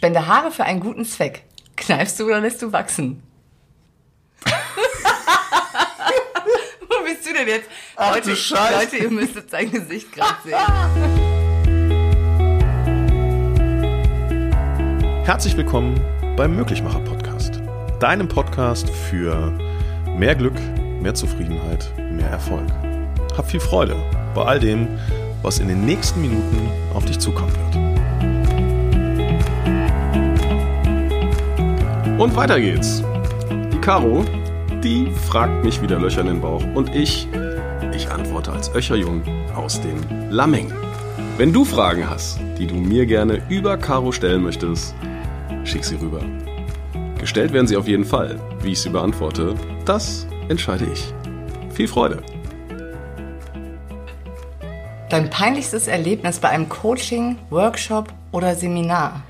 Spende Haare für einen guten Zweck. Kneifst du oder lässt du wachsen? Wo bist du denn jetzt? Ach, Leute, du Scheiße. Leute, ihr müsstet sein Gesicht gerade sehen. Herzlich willkommen beim Möglichmacher Podcast. Deinem Podcast für mehr Glück, mehr Zufriedenheit, mehr Erfolg. Hab viel Freude bei all dem, was in den nächsten Minuten auf dich zukommen wird. Und weiter geht's. Die Caro, die fragt mich wieder Löcher in den Bauch und ich, ich antworte als Öcherjung aus den Lameng. Wenn du Fragen hast, die du mir gerne über Caro stellen möchtest, schick sie rüber. Gestellt werden sie auf jeden Fall. Wie ich sie beantworte, das entscheide ich. Viel Freude! Dein peinlichstes Erlebnis bei einem Coaching, Workshop oder Seminar?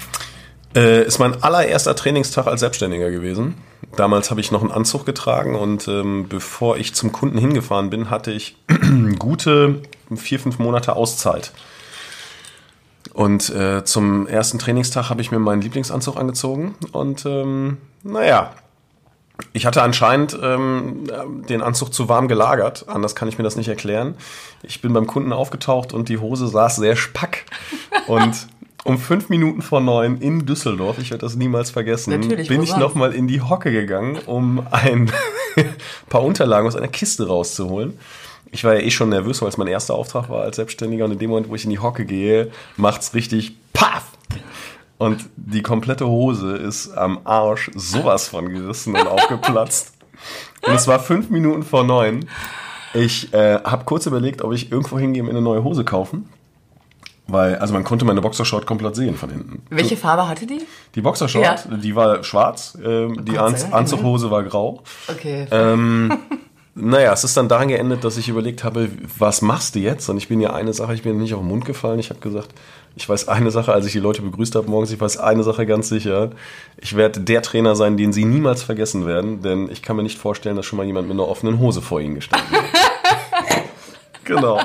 Äh, ist mein allererster Trainingstag als Selbstständiger gewesen. Damals habe ich noch einen Anzug getragen und ähm, bevor ich zum Kunden hingefahren bin, hatte ich gute vier, fünf Monate Auszeit. Und äh, zum ersten Trainingstag habe ich mir meinen Lieblingsanzug angezogen und ähm, naja, ich hatte anscheinend ähm, den Anzug zu warm gelagert, anders kann ich mir das nicht erklären. Ich bin beim Kunden aufgetaucht und die Hose saß sehr spack. Und um fünf Minuten vor neun in Düsseldorf, ich werde das niemals vergessen, Natürlich, bin ich nochmal in die Hocke gegangen, um ein paar Unterlagen aus einer Kiste rauszuholen. Ich war ja eh schon nervös, weil es mein erster Auftrag war als Selbstständiger und in dem Moment, wo ich in die Hocke gehe, macht's richtig paff! Und die komplette Hose ist am Arsch sowas von gerissen und aufgeplatzt. Und es war fünf Minuten vor neun. Ich äh, habe kurz überlegt, ob ich irgendwo hingehe und mir eine neue Hose kaufen. Weil, also man konnte meine Boxershort komplett sehen von hinten. Welche Farbe hatte die? Die Boxershort, Ja. die war schwarz, ähm, die Anz Anzughose war grau. Okay. Ähm, naja, es ist dann daran geendet, dass ich überlegt habe, was machst du jetzt? Und ich bin ja eine Sache, ich bin nicht auf den Mund gefallen. Ich habe gesagt, ich weiß eine Sache, als ich die Leute begrüßt habe morgens, ich weiß eine Sache ganz sicher. Ich werde der Trainer sein, den sie niemals vergessen werden, denn ich kann mir nicht vorstellen, dass schon mal jemand mit einer offenen Hose vor ihnen gestanden hat. genau.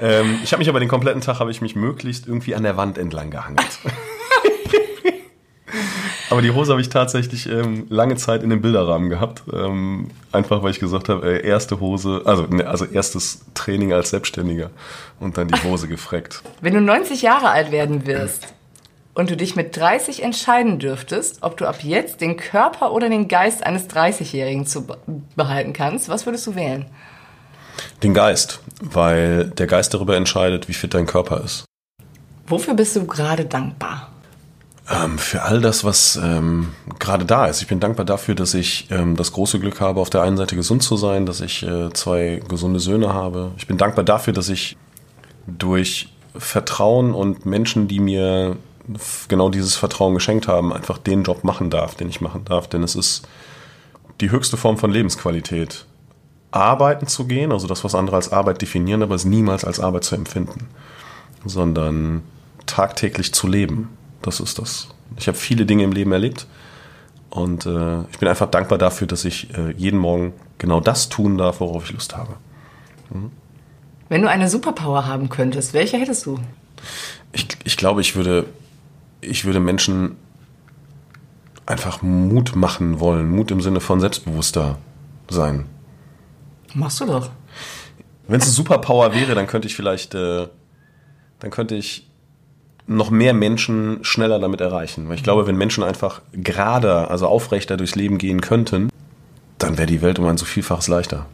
Ähm, ich habe mich aber den kompletten Tag, habe ich mich möglichst irgendwie an der Wand entlang gehangelt. Aber die Hose habe ich tatsächlich ähm, lange Zeit in den Bilderrahmen gehabt. Ähm, einfach weil ich gesagt habe, äh, erste Hose, also, ne, also erstes Training als Selbstständiger und dann die Hose gefreckt. Wenn du 90 Jahre alt werden wirst und du dich mit 30 entscheiden dürftest, ob du ab jetzt den Körper oder den Geist eines 30-Jährigen zu be- behalten kannst, was würdest du wählen? Den Geist, weil der Geist darüber entscheidet, wie fit dein Körper ist. Wofür bist du gerade dankbar? Ähm, für all das, was ähm, gerade da ist. Ich bin dankbar dafür, dass ich ähm, das große Glück habe, auf der einen Seite gesund zu sein, dass ich äh, zwei gesunde Söhne habe. Ich bin dankbar dafür, dass ich durch Vertrauen und Menschen, die mir genau dieses Vertrauen geschenkt haben, einfach den Job machen darf, den ich machen darf. Denn es ist die höchste Form von Lebensqualität. Arbeiten zu gehen, also das, was andere als Arbeit definieren, aber es niemals als Arbeit zu empfinden, sondern tagtäglich zu leben. Das ist das. Ich habe viele Dinge im Leben erlebt und äh, ich bin einfach dankbar dafür, dass ich äh, jeden Morgen genau das tun darf, worauf ich Lust habe. Wenn du eine Superpower haben könntest, welche hättest du? Ich, ich glaube, ich würde, ich würde Menschen einfach Mut machen wollen. Mut im Sinne von selbstbewusster sein. Machst du doch. Wenn es eine Superpower wäre, dann könnte ich vielleicht, äh, dann könnte ich noch mehr Menschen schneller damit erreichen. Weil ich glaube, wenn Menschen einfach gerader, also aufrechter durchs Leben gehen könnten, dann wäre die Welt um ein so vielfaches leichter.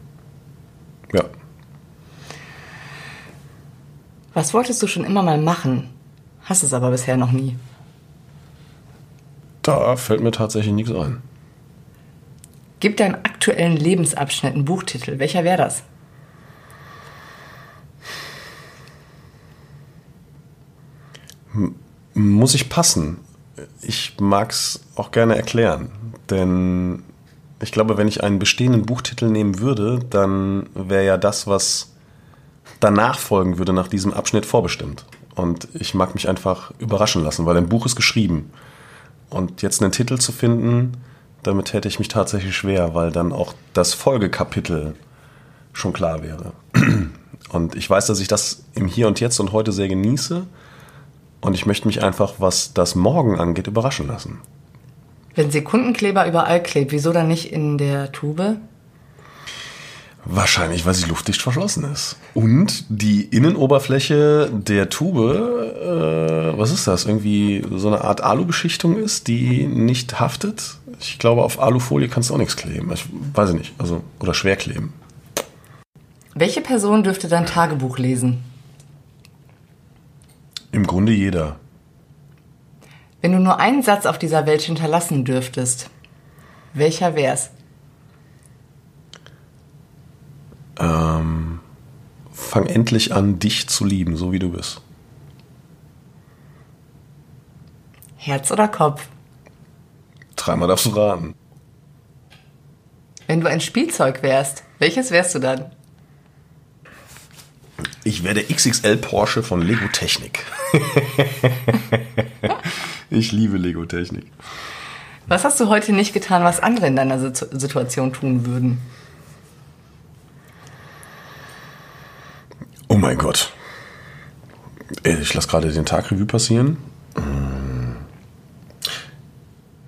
Ja. Was wolltest du schon immer mal machen? Hast es aber bisher noch nie. Da fällt mir tatsächlich nichts ein. Gib deinem aktuellen Lebensabschnitt einen Buchtitel. Welcher wäre das? Muss ich passen? Ich mag es auch gerne erklären, denn ich glaube, wenn ich einen bestehenden Buchtitel nehmen würde, dann wäre ja das, was danach folgen würde, nach diesem Abschnitt vorbestimmt. Und ich mag mich einfach überraschen lassen, weil ein Buch ist geschrieben. Und jetzt einen Titel zu finden, damit hätte ich mich tatsächlich schwer, weil dann auch das Folgekapitel schon klar wäre. Und ich weiß, dass ich das im Hier und Jetzt und heute sehr genieße Und ich möchte mich einfach, was das Morgen angeht, überraschen lassen. Wenn Sekundenkleber überall klebt, wieso dann nicht in der Tube? Wahrscheinlich, weil sie luftdicht verschlossen ist. Und die Innenoberfläche der Tube, äh, was ist das? Irgendwie so eine Art Alubeschichtung ist, die nicht haftet. Ich glaube, auf Alufolie kannst du auch nichts kleben. Ich weiß nicht. Also, oder schwer kleben. Welche Person dürfte dein Tagebuch lesen? Im Grunde jeder. Wenn du nur einen Satz auf dieser Welt hinterlassen dürftest, welcher wär's? Ähm, fang endlich an, dich zu lieben, so wie du bist. Herz oder Kopf? Dreimal darfst du raten. Wenn du ein Spielzeug wärst, welches wärst du dann? Ich wäre der XXL Porsche von Lego Technik. ich liebe Lego Technik. Was hast du heute nicht getan, was andere in deiner Situation tun würden? Oh mein Gott. Ich lasse gerade den Tag Revue passieren.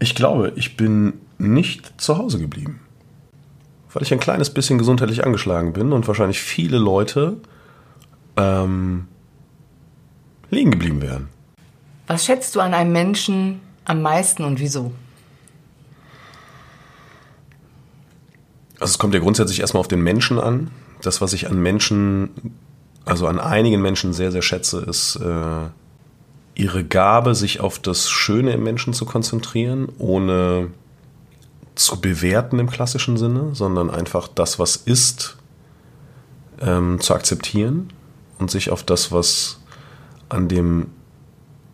Ich glaube, ich bin nicht zu Hause geblieben. Weil ich ein kleines bisschen gesundheitlich angeschlagen bin und wahrscheinlich viele Leute ähm, liegen geblieben wären. Was schätzt du an einem Menschen am meisten und wieso? Also es kommt ja grundsätzlich erstmal auf den Menschen an. Das, was ich an Menschen, also an einigen Menschen sehr, sehr schätze, ist äh, ihre Gabe, sich auf das Schöne im Menschen zu konzentrieren, ohne zu bewerten im klassischen Sinne, sondern einfach das, was ist, ähm, zu akzeptieren und sich auf das, was an dem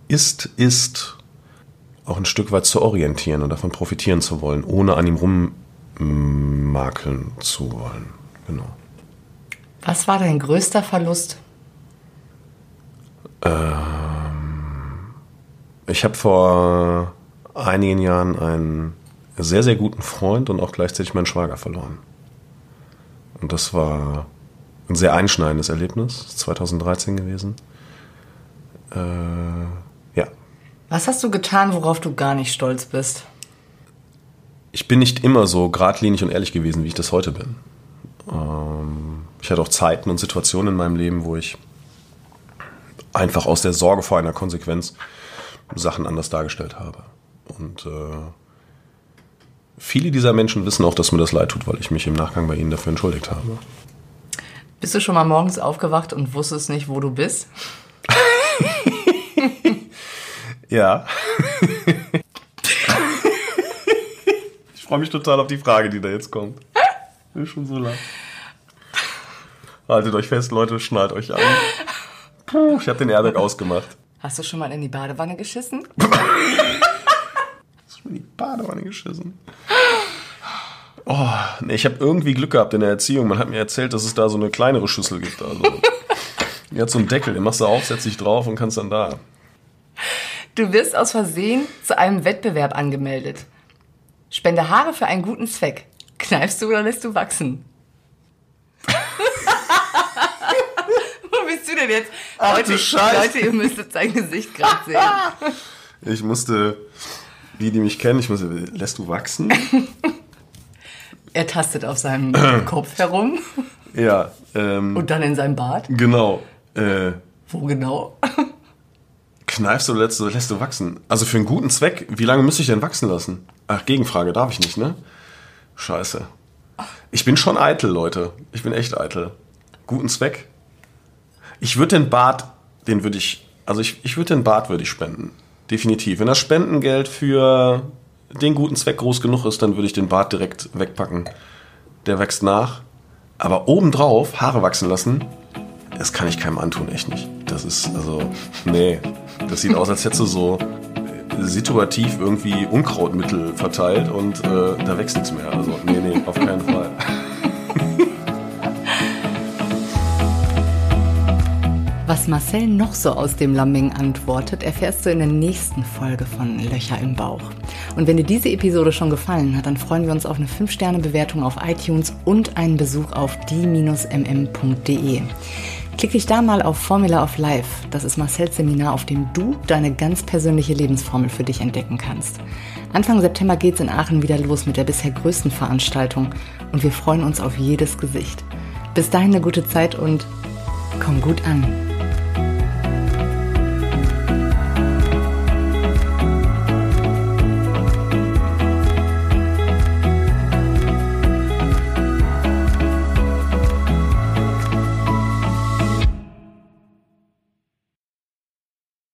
ist, ist, auch ein Stück weit zu orientieren und davon profitieren zu wollen, ohne an ihm rummakeln zu wollen. Genau. Was war dein größter Verlust? Ähm, ich habe vor einigen Jahren einen sehr, sehr guten Freund und auch gleichzeitig meinen Schwager verloren. Und das war ein sehr einschneidendes Erlebnis, 2013 gewesen. Äh, ja. Was hast du getan, worauf du gar nicht stolz bist? Ich bin nicht immer so geradlinig und ehrlich gewesen, wie ich das heute bin. Ähm, ich hatte auch Zeiten und Situationen in meinem Leben, wo ich einfach aus der Sorge vor einer Konsequenz Sachen anders dargestellt habe. Und äh, viele dieser Menschen wissen auch, dass mir das leid tut, weil ich mich im Nachgang bei ihnen dafür entschuldigt habe. Bist du schon mal morgens aufgewacht und wusstest nicht, wo du bist? ja. ich freue mich total auf die Frage, die da jetzt kommt. Ist schon so lang. Haltet euch fest, Leute, schnallt euch an. Puh, ich habe den Airbag ausgemacht. Hast du schon mal in die Badewanne geschissen? Hast du schon in die Badewanne geschissen? Oh, nee, ich habe irgendwie Glück gehabt in der Erziehung. Man hat mir erzählt, dass es da so eine kleinere Schüssel gibt. Also, die hat so einen Deckel, den machst du auf, setzt dich drauf und kannst dann da. Du wirst aus Versehen zu einem Wettbewerb angemeldet. Spende Haare für einen guten Zweck. Kneifst du oder lässt du wachsen? Denn jetzt? Ach, Leute. Leute, ihr müsstet sein Gesicht gerade sehen. Ich musste, die, die mich kennen, ich musste, lässt du wachsen? Er tastet auf seinem Kopf herum Ja, ähm, und dann in seinem Bart. genau. Äh, Wo genau? kneifst du oder lässt du, lässt du wachsen? Also für einen guten Zweck, wie lange müsste ich denn wachsen lassen? Ach, Gegenfrage, darf ich nicht, ne? Scheiße. Ich bin schon eitel, Leute. Ich bin echt eitel. Guten Zweck? Ich würde den Bart, den würde ich, also ich, ich würde den Bart würde ich spenden. Definitiv. Wenn das Spendengeld für den guten Zweck groß genug ist, dann würde ich den Bart direkt wegpacken. Der wächst nach. Aber obendrauf Haare wachsen lassen, das kann ich keinem antun, echt nicht. Das ist, also, nee. Das sieht aus, als hättest du so situativ irgendwie Unkrautmittel verteilt und äh, da wächst nichts mehr. Also, nee, nee, auf keinen Fall. Was Marcel noch so aus dem Lambing antwortet, erfährst du in der nächsten Folge von Löcher im Bauch. Und wenn dir diese Episode schon gefallen hat, dann freuen wir uns auf eine 5-Sterne-Bewertung auf iTunes und einen Besuch auf die-mm.de. Klick dich da mal auf Formula of Life. Das ist Marcells Seminar, auf dem du deine ganz persönliche Lebensformel für dich entdecken kannst. Anfang September geht's in Aachen wieder los mit der bisher größten Veranstaltung und wir freuen uns auf jedes Gesicht. Bis dahin eine gute Zeit und komm gut an.